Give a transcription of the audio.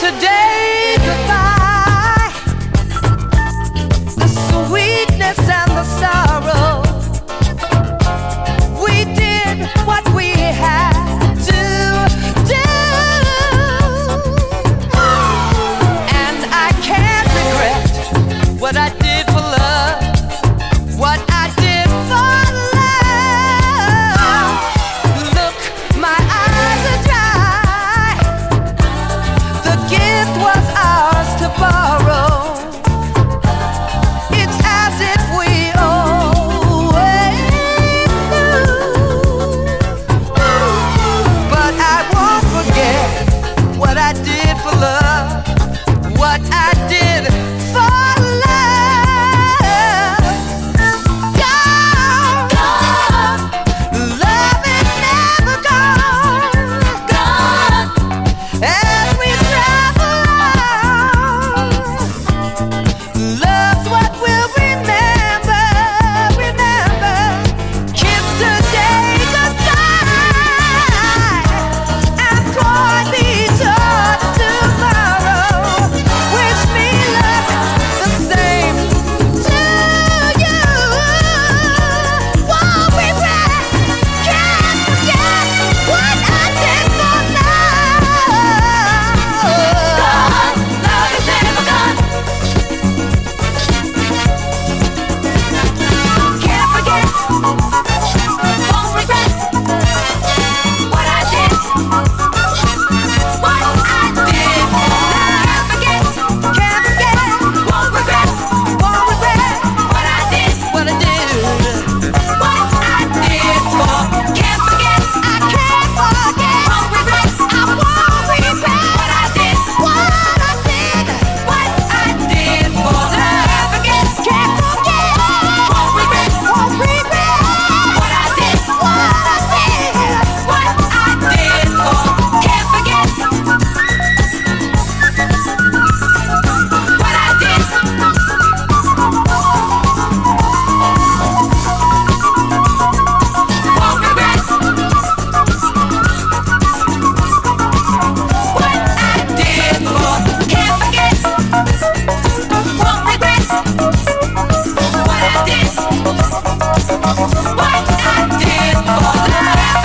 today.